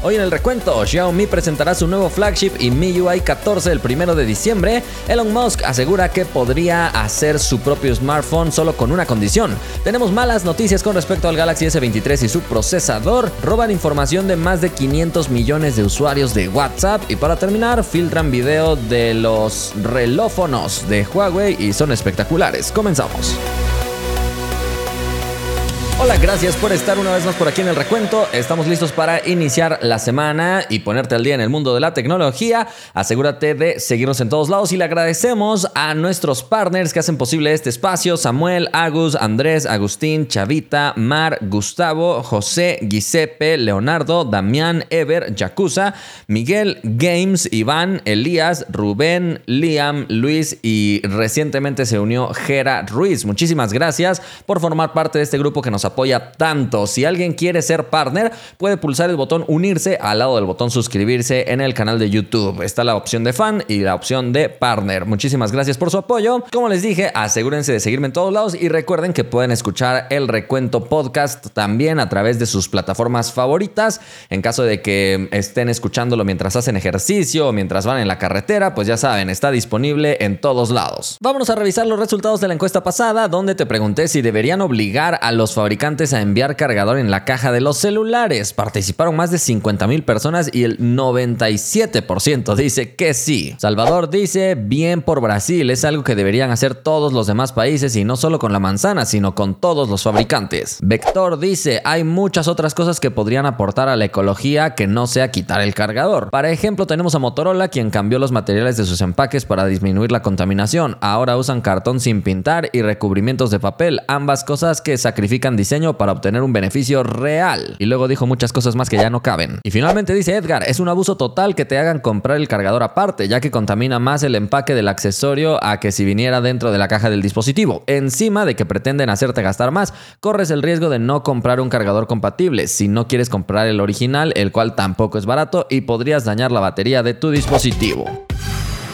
Hoy en el recuento, Xiaomi presentará su nuevo flagship y MIUI 14 el primero de diciembre. Elon Musk asegura que podría hacer su propio smartphone solo con una condición. Tenemos malas noticias con respecto al Galaxy S23 y su procesador. Roban información de más de 500 millones de usuarios de WhatsApp. Y para terminar, filtran video de los relófonos de Huawei y son espectaculares. Comenzamos. Hola, gracias por estar una vez más por aquí en el recuento. Estamos listos para iniciar la semana y ponerte al día en el mundo de la tecnología. Asegúrate de seguirnos en todos lados y le agradecemos a nuestros partners que hacen posible este espacio: Samuel, Agus, Andrés, Agustín, Chavita, Mar, Gustavo, José, Giuseppe, Leonardo, Damián, Ever, Yakuza, Miguel, Games, Iván, Elías, Rubén, Liam, Luis y recientemente se unió Gera Ruiz. Muchísimas gracias por formar parte de este grupo que nos apoya tanto. Si alguien quiere ser partner, puede pulsar el botón unirse al lado del botón suscribirse en el canal de YouTube. Está la opción de fan y la opción de partner. Muchísimas gracias por su apoyo. Como les dije, asegúrense de seguirme en todos lados y recuerden que pueden escuchar el recuento podcast también a través de sus plataformas favoritas. En caso de que estén escuchándolo mientras hacen ejercicio o mientras van en la carretera, pues ya saben, está disponible en todos lados. Vámonos a revisar los resultados de la encuesta pasada, donde te pregunté si deberían obligar a los fabricantes a enviar cargador en la caja de los celulares. Participaron más de 50 mil personas y el 97% dice que sí. Salvador dice, bien por Brasil, es algo que deberían hacer todos los demás países y no solo con la manzana, sino con todos los fabricantes. Vector dice, hay muchas otras cosas que podrían aportar a la ecología que no sea quitar el cargador. Para ejemplo, tenemos a Motorola, quien cambió los materiales de sus empaques para disminuir la contaminación. Ahora usan cartón sin pintar y recubrimientos de papel, ambas cosas que sacrifican diseño para obtener un beneficio real. Y luego dijo muchas cosas más que ya no caben. Y finalmente dice Edgar, es un abuso total que te hagan comprar el cargador aparte, ya que contamina más el empaque del accesorio a que si viniera dentro de la caja del dispositivo. Encima de que pretenden hacerte gastar más, corres el riesgo de no comprar un cargador compatible si no quieres comprar el original, el cual tampoco es barato y podrías dañar la batería de tu dispositivo.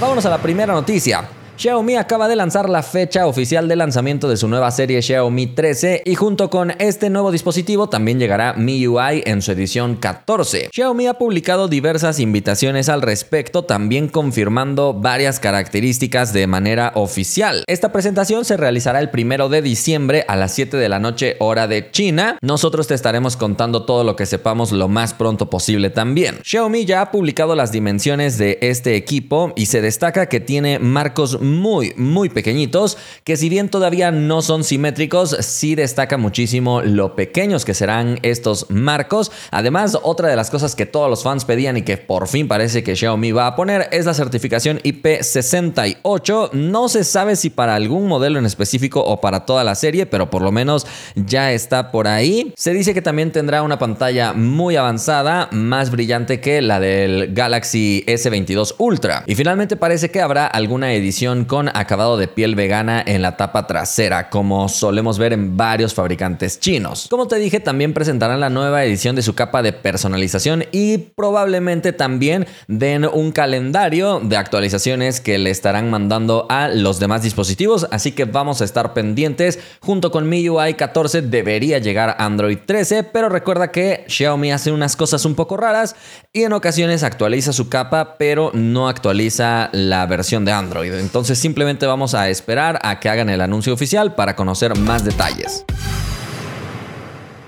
Vámonos a la primera noticia. Xiaomi acaba de lanzar la fecha oficial de lanzamiento de su nueva serie Xiaomi 13 y junto con este nuevo dispositivo también llegará MIUI en su edición 14. Xiaomi ha publicado diversas invitaciones al respecto, también confirmando varias características de manera oficial. Esta presentación se realizará el primero de diciembre a las 7 de la noche hora de China. Nosotros te estaremos contando todo lo que sepamos lo más pronto posible también. Xiaomi ya ha publicado las dimensiones de este equipo y se destaca que tiene marcos muy, muy pequeñitos, que si bien todavía no son simétricos, sí destaca muchísimo lo pequeños que serán estos marcos. Además, otra de las cosas que todos los fans pedían y que por fin parece que Xiaomi va a poner es la certificación IP68. No se sabe si para algún modelo en específico o para toda la serie, pero por lo menos ya está por ahí. Se dice que también tendrá una pantalla muy avanzada, más brillante que la del Galaxy S22 Ultra. Y finalmente parece que habrá alguna edición con acabado de piel vegana en la tapa trasera, como solemos ver en varios fabricantes chinos. Como te dije, también presentarán la nueva edición de su capa de personalización y probablemente también den un calendario de actualizaciones que le estarán mandando a los demás dispositivos, así que vamos a estar pendientes. Junto con MIUI 14 debería llegar Android 13, pero recuerda que Xiaomi hace unas cosas un poco raras y en ocasiones actualiza su capa, pero no actualiza la versión de Android. Entonces entonces simplemente vamos a esperar a que hagan el anuncio oficial para conocer más detalles.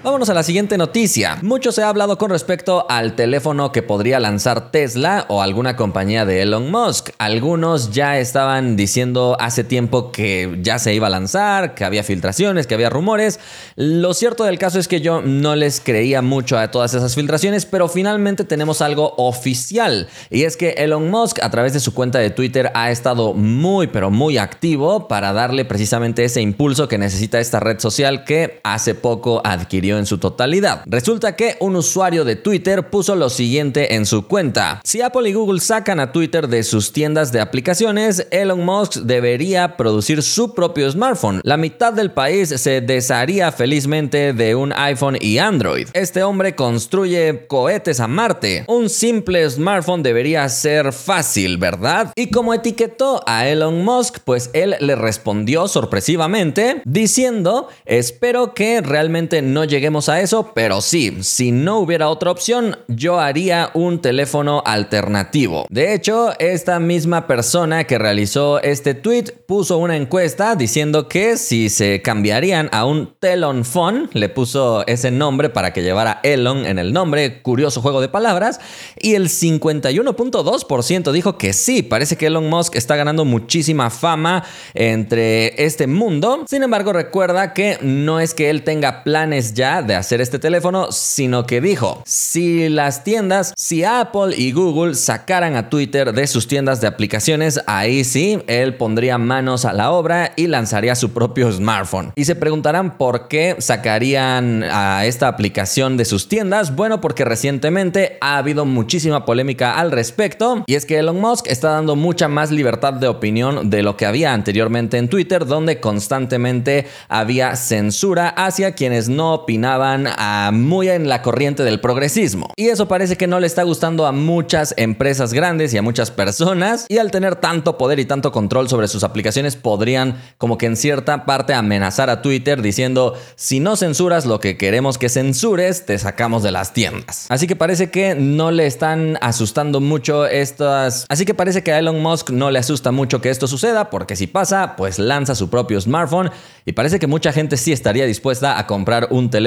Vámonos a la siguiente noticia. Mucho se ha hablado con respecto al teléfono que podría lanzar Tesla o alguna compañía de Elon Musk. Algunos ya estaban diciendo hace tiempo que ya se iba a lanzar, que había filtraciones, que había rumores. Lo cierto del caso es que yo no les creía mucho a todas esas filtraciones, pero finalmente tenemos algo oficial. Y es que Elon Musk a través de su cuenta de Twitter ha estado muy pero muy activo para darle precisamente ese impulso que necesita esta red social que hace poco adquirió en su totalidad. Resulta que un usuario de Twitter puso lo siguiente en su cuenta. Si Apple y Google sacan a Twitter de sus tiendas de aplicaciones, Elon Musk debería producir su propio smartphone. La mitad del país se desharía felizmente de un iPhone y Android. Este hombre construye cohetes a Marte. Un simple smartphone debería ser fácil, ¿verdad? Y como etiquetó a Elon Musk, pues él le respondió sorpresivamente diciendo, espero que realmente no llegue lleguemos a eso, pero sí, si no hubiera otra opción, yo haría un teléfono alternativo. De hecho, esta misma persona que realizó este tweet puso una encuesta diciendo que si se cambiarían a un Telon Phone, le puso ese nombre para que llevara Elon en el nombre, curioso juego de palabras, y el 51.2% dijo que sí, parece que Elon Musk está ganando muchísima fama entre este mundo. Sin embargo, recuerda que no es que él tenga planes ya de hacer este teléfono, sino que dijo, si las tiendas, si Apple y Google sacaran a Twitter de sus tiendas de aplicaciones, ahí sí, él pondría manos a la obra y lanzaría su propio smartphone. Y se preguntarán por qué sacarían a esta aplicación de sus tiendas. Bueno, porque recientemente ha habido muchísima polémica al respecto y es que Elon Musk está dando mucha más libertad de opinión de lo que había anteriormente en Twitter, donde constantemente había censura hacia quienes no opinaban a muy en la corriente del progresismo. Y eso parece que no le está gustando a muchas empresas grandes y a muchas personas y al tener tanto poder y tanto control sobre sus aplicaciones podrían como que en cierta parte amenazar a Twitter diciendo si no censuras lo que queremos que censures te sacamos de las tiendas. Así que parece que no le están asustando mucho estas... Así que parece que a Elon Musk no le asusta mucho que esto suceda porque si pasa pues lanza su propio smartphone y parece que mucha gente sí estaría dispuesta a comprar un teléfono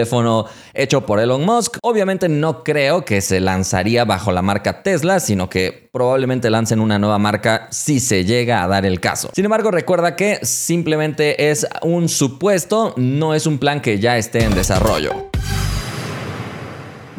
hecho por Elon Musk. Obviamente no creo que se lanzaría bajo la marca Tesla, sino que probablemente lancen una nueva marca si se llega a dar el caso. Sin embargo, recuerda que simplemente es un supuesto, no es un plan que ya esté en desarrollo.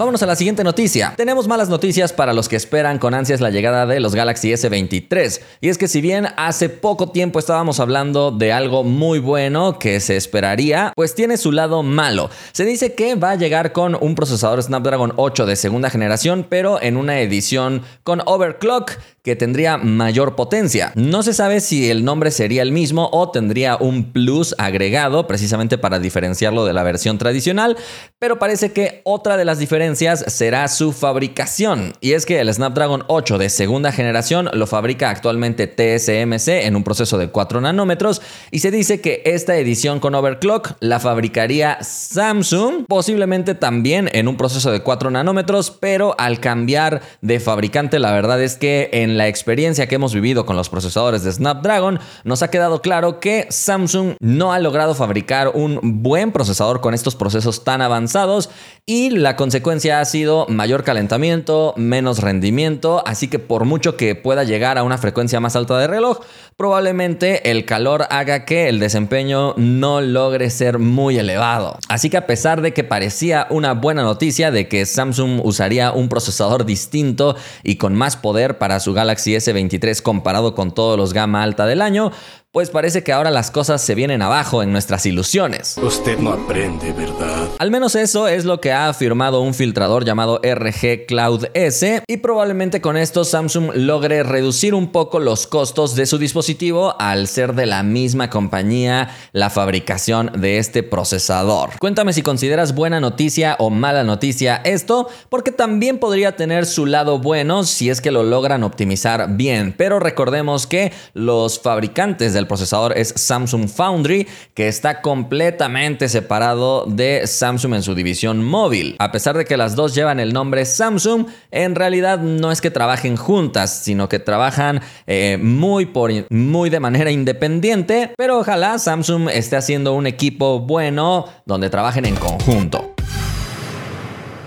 Vámonos a la siguiente noticia. Tenemos malas noticias para los que esperan con ansias la llegada de los Galaxy S23. Y es que si bien hace poco tiempo estábamos hablando de algo muy bueno que se esperaría, pues tiene su lado malo. Se dice que va a llegar con un procesador Snapdragon 8 de segunda generación, pero en una edición con overclock que tendría mayor potencia. No se sabe si el nombre sería el mismo o tendría un plus agregado precisamente para diferenciarlo de la versión tradicional, pero parece que otra de las diferencias será su fabricación. Y es que el Snapdragon 8 de segunda generación lo fabrica actualmente TSMC en un proceso de 4 nanómetros y se dice que esta edición con overclock la fabricaría Samsung, posiblemente también en un proceso de 4 nanómetros, pero al cambiar de fabricante la verdad es que en en la experiencia que hemos vivido con los procesadores de Snapdragon, nos ha quedado claro que Samsung no ha logrado fabricar un buen procesador con estos procesos tan avanzados y la consecuencia ha sido mayor calentamiento, menos rendimiento, así que por mucho que pueda llegar a una frecuencia más alta de reloj, probablemente el calor haga que el desempeño no logre ser muy elevado. Así que a pesar de que parecía una buena noticia de que Samsung usaría un procesador distinto y con más poder para su Galaxy S23 comparado con todos los gama alta del año, pues parece que ahora las cosas se vienen abajo en nuestras ilusiones. Usted no aprende, ¿verdad? Al menos eso es lo que ha afirmado un filtrador llamado RG Cloud S y probablemente con esto Samsung logre reducir un poco los costos de su dispositivo al ser de la misma compañía la fabricación de este procesador. Cuéntame si consideras buena noticia o mala noticia esto, porque también podría tener su lado bueno si es que lo logran optimizar bien, pero recordemos que los fabricantes de el procesador es Samsung Foundry, que está completamente separado de Samsung en su división móvil. A pesar de que las dos llevan el nombre Samsung, en realidad no es que trabajen juntas, sino que trabajan eh, muy, por, muy de manera independiente, pero ojalá Samsung esté haciendo un equipo bueno donde trabajen en conjunto.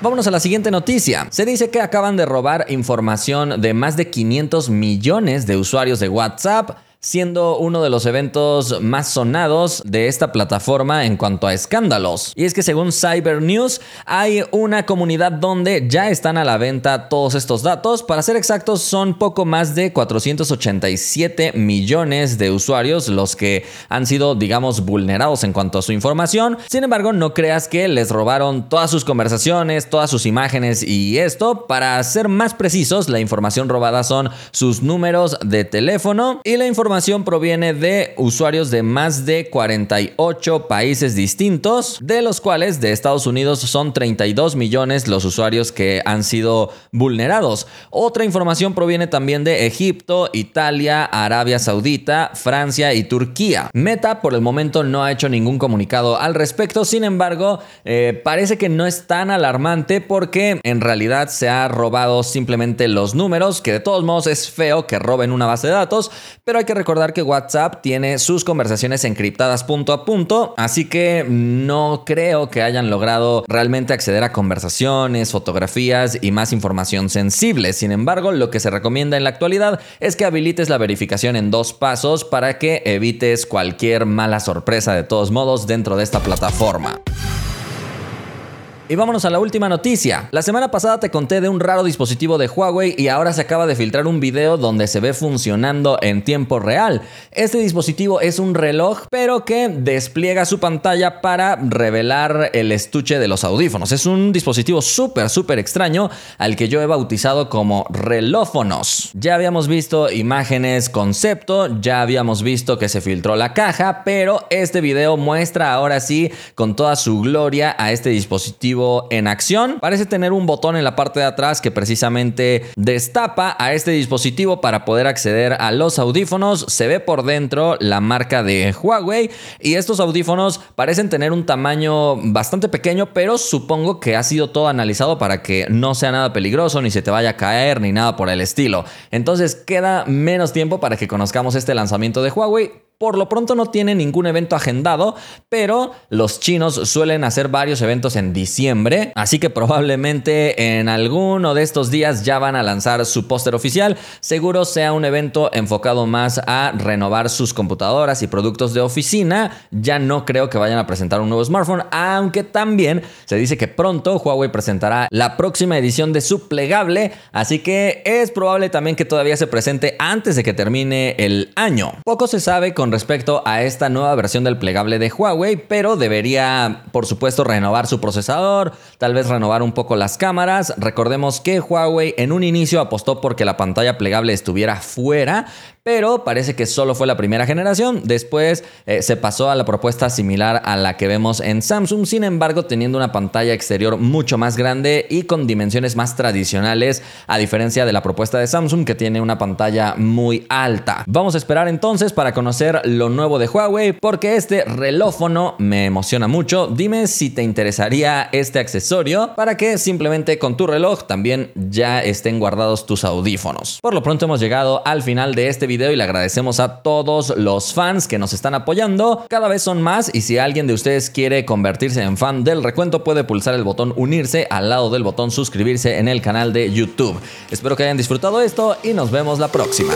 Vámonos a la siguiente noticia. Se dice que acaban de robar información de más de 500 millones de usuarios de WhatsApp siendo uno de los eventos más sonados de esta plataforma en cuanto a escándalos. Y es que según Cyber News hay una comunidad donde ya están a la venta todos estos datos. Para ser exactos son poco más de 487 millones de usuarios los que han sido digamos vulnerados en cuanto a su información. Sin embargo no creas que les robaron todas sus conversaciones, todas sus imágenes y esto. Para ser más precisos la información robada son sus números de teléfono y la información proviene de usuarios de más de 48 países distintos, de los cuales de Estados Unidos son 32 millones los usuarios que han sido vulnerados. Otra información proviene también de Egipto, Italia, Arabia Saudita, Francia y Turquía. Meta por el momento no ha hecho ningún comunicado al respecto, sin embargo, eh, parece que no es tan alarmante porque en realidad se ha robado simplemente los números, que de todos modos es feo que roben una base de datos, pero hay que recordar que WhatsApp tiene sus conversaciones encriptadas punto a punto, así que no creo que hayan logrado realmente acceder a conversaciones, fotografías y más información sensible. Sin embargo, lo que se recomienda en la actualidad es que habilites la verificación en dos pasos para que evites cualquier mala sorpresa de todos modos dentro de esta plataforma. Y vámonos a la última noticia. La semana pasada te conté de un raro dispositivo de Huawei y ahora se acaba de filtrar un video donde se ve funcionando en tiempo real. Este dispositivo es un reloj, pero que despliega su pantalla para revelar el estuche de los audífonos. Es un dispositivo súper, súper extraño al que yo he bautizado como relófonos. Ya habíamos visto imágenes concepto, ya habíamos visto que se filtró la caja, pero este video muestra ahora sí con toda su gloria a este dispositivo en acción. Parece tener un botón en la parte de atrás que precisamente destapa a este dispositivo para poder acceder a los audífonos. Se ve por dentro la marca de Huawei y estos audífonos parecen tener un tamaño bastante pequeño, pero supongo que ha sido todo analizado para que no sea nada peligroso, ni se te vaya a caer, ni nada por el estilo. Entonces queda menos tiempo para que conozcamos este lanzamiento de Huawei. Por lo pronto no tiene ningún evento agendado, pero los chinos suelen hacer varios eventos en diciembre, así que probablemente en alguno de estos días ya van a lanzar su póster oficial. Seguro sea un evento enfocado más a renovar sus computadoras y productos de oficina. Ya no creo que vayan a presentar un nuevo smartphone, aunque también se dice que pronto Huawei presentará la próxima edición de su plegable, así que es probable también que todavía se presente antes de que termine el año. Poco se sabe con respecto a esta nueva versión del plegable de Huawei, pero debería, por supuesto, renovar su procesador, tal vez renovar un poco las cámaras. Recordemos que Huawei en un inicio apostó porque la pantalla plegable estuviera fuera, pero parece que solo fue la primera generación. Después eh, se pasó a la propuesta similar a la que vemos en Samsung, sin embargo teniendo una pantalla exterior mucho más grande y con dimensiones más tradicionales, a diferencia de la propuesta de Samsung que tiene una pantalla muy alta. Vamos a esperar entonces para conocer lo nuevo de Huawei, porque este relófono me emociona mucho. Dime si te interesaría este accesorio para que simplemente con tu reloj también ya estén guardados tus audífonos. Por lo pronto hemos llegado al final de este video y le agradecemos a todos los fans que nos están apoyando. Cada vez son más y si alguien de ustedes quiere convertirse en fan del recuento puede pulsar el botón unirse al lado del botón suscribirse en el canal de YouTube. Espero que hayan disfrutado esto y nos vemos la próxima.